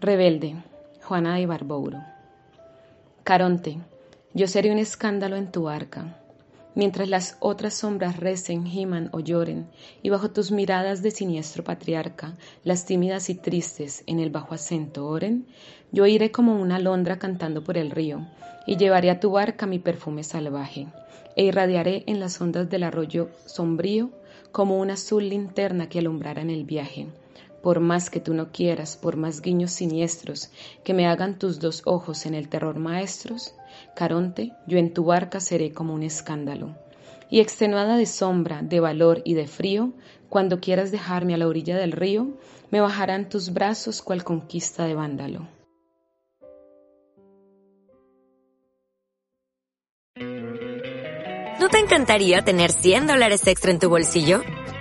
Rebelde, Juana de Barbouro. Caronte, yo seré un escándalo en tu arca, mientras las otras sombras recen, giman o lloren, y bajo tus miradas de siniestro patriarca, las tímidas y tristes en el bajo acento oren, yo iré como una alondra cantando por el río, y llevaré a tu barca mi perfume salvaje, e irradiaré en las ondas del arroyo sombrío como una azul linterna que alumbrara en el viaje por más que tú no quieras, por más guiños siniestros que me hagan tus dos ojos en el terror maestros, Caronte, yo en tu barca seré como un escándalo. Y extenuada de sombra, de valor y de frío, cuando quieras dejarme a la orilla del río, me bajarán tus brazos cual conquista de vándalo. ¿No te encantaría tener 100 dólares extra en tu bolsillo?